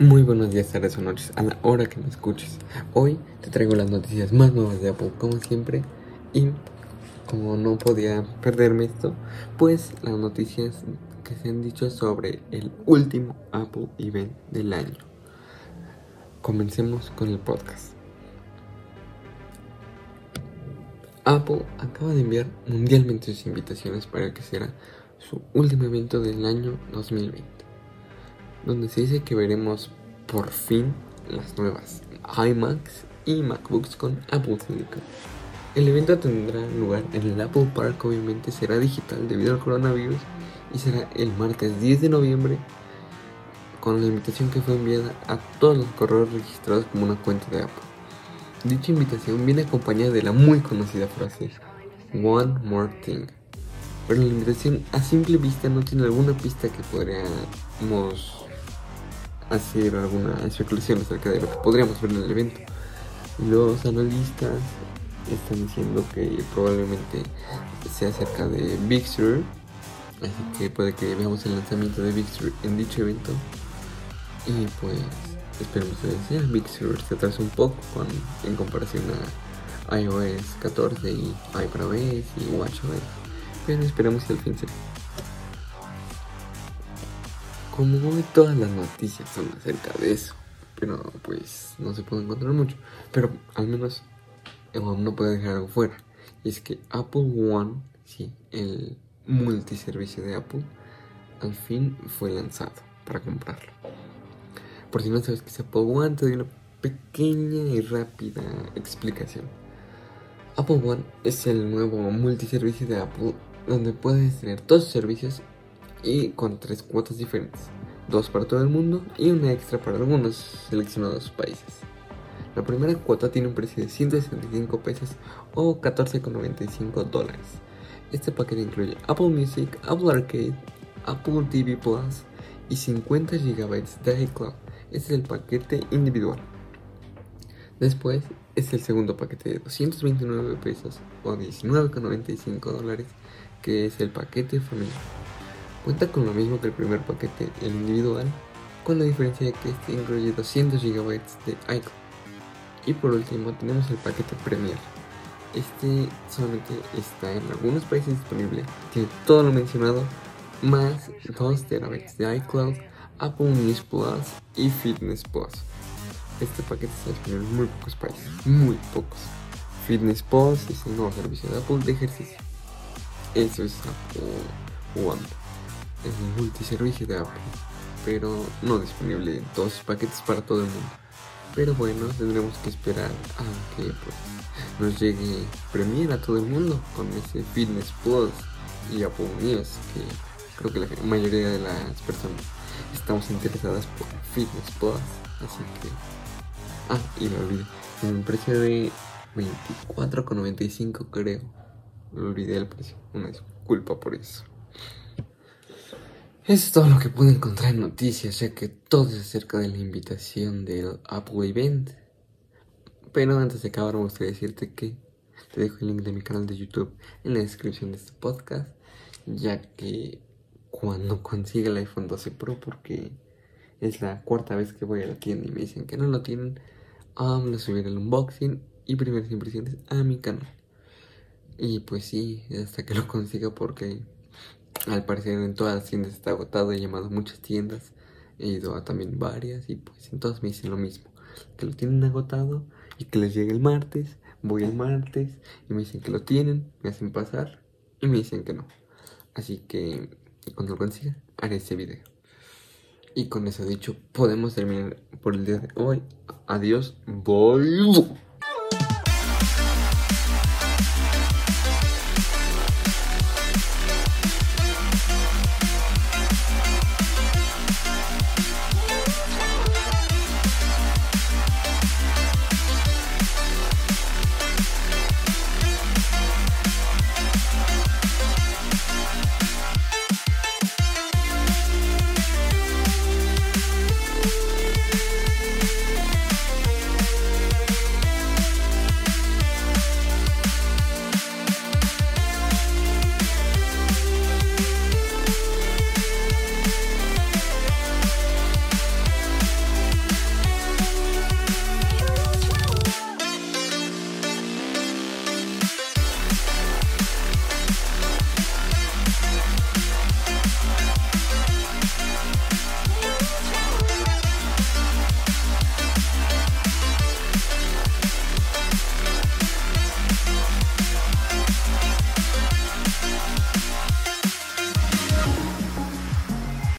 Muy buenos días, tardes o noches, a la hora que me escuches. Hoy te traigo las noticias más nuevas de Apple, como siempre. Y como no podía perderme esto, pues las noticias que se han dicho sobre el último Apple Event del año. Comencemos con el podcast. Apple acaba de enviar mundialmente sus invitaciones para que será su último evento del año 2020, donde se dice que veremos por fin las nuevas iMacs y MacBooks con Apple Silicon. El evento tendrá lugar en el Apple Park, obviamente será digital debido al coronavirus y será el martes 10 de noviembre con la invitación que fue enviada a todos los correos registrados como una cuenta de Apple. Dicha invitación viene acompañada de la muy conocida frase One More Thing. Pero la invitación a simple vista no tiene alguna pista que podríamos hacer alguna especulación acerca de lo que podríamos ver en el evento. Los analistas están diciendo que probablemente sea acerca de Big Sur, así que puede que veamos el lanzamiento de Big Sur en dicho evento. Y pues esperemos que sea. Big Sur se atrasa un poco con, en comparación a iOS 14 y iPadOS y WatchOS. Pero esperemos que al fin sea. Como hoy todas las noticias son acerca de eso, pero pues no se puede encontrar mucho. Pero al menos no puede dejar algo fuera. Y es que Apple One, sí, el multiservicio de Apple, al fin fue lanzado para comprarlo. Por si no sabes qué es Apple One, te doy una pequeña y rápida explicación. Apple One es el nuevo multiservicio de Apple donde puedes tener todos sus servicios y con tres cuotas diferentes. Dos para todo el mundo y una extra para algunos seleccionados países. La primera cuota tiene un precio de 165 pesos o 14,95 dólares. Este paquete incluye Apple Music, Apple Arcade, Apple TV Plus y 50 GB de iCloud. Este es el paquete individual. Después es el segundo paquete de 229 pesos o 19,95 dólares, que es el paquete familiar. Cuenta con lo mismo que el primer paquete, el individual, con la diferencia de que este incluye 200 GB de iCloud. Y por último tenemos el paquete Premier. Este solamente está en algunos países disponible. Tiene todo lo mencionado, más 2 TB de iCloud, Apple News Plus y Fitness Plus. Este paquete está disponible en muy pocos países, muy pocos. Fitness Plus es el nuevo servicio de Apple de ejercicio. Eso es Apple One, el multiservicio de Apple, pero no disponible en todos sus paquetes para todo el mundo. Pero bueno, tendremos que esperar a que pues, nos llegue Premiere a todo el mundo con ese Fitness Plus y Apple News, que creo que la mayoría de las personas estamos interesadas por Fitness Plus. Así que... Ah, y lo olvidé. En un precio de 24,95 creo. Lo olvidé el precio. Una disculpa por eso. Eso es todo lo que pude encontrar en noticias, ya que todo es acerca de la invitación del Apple Event. Pero antes de acabar, me gustaría decirte que te dejo el link de mi canal de YouTube en la descripción de este podcast, ya que cuando consiga el iPhone 12 Pro, porque es la cuarta vez que voy a la tienda y me dicen que no lo tienen, vamos a subir el unboxing y primeras impresiones a mi canal. Y pues sí, hasta que lo consiga porque al parecer en todas las tiendas está agotado, he llamado muchas tiendas, he ido a también varias y pues en todas me dicen lo mismo, que lo tienen agotado y que les llegue el martes, voy el martes y me dicen que lo tienen, me hacen pasar y me dicen que no. Así que cuando lo consiga haré este video. Y con eso dicho, podemos terminar por el día de hoy. Adiós. Bye.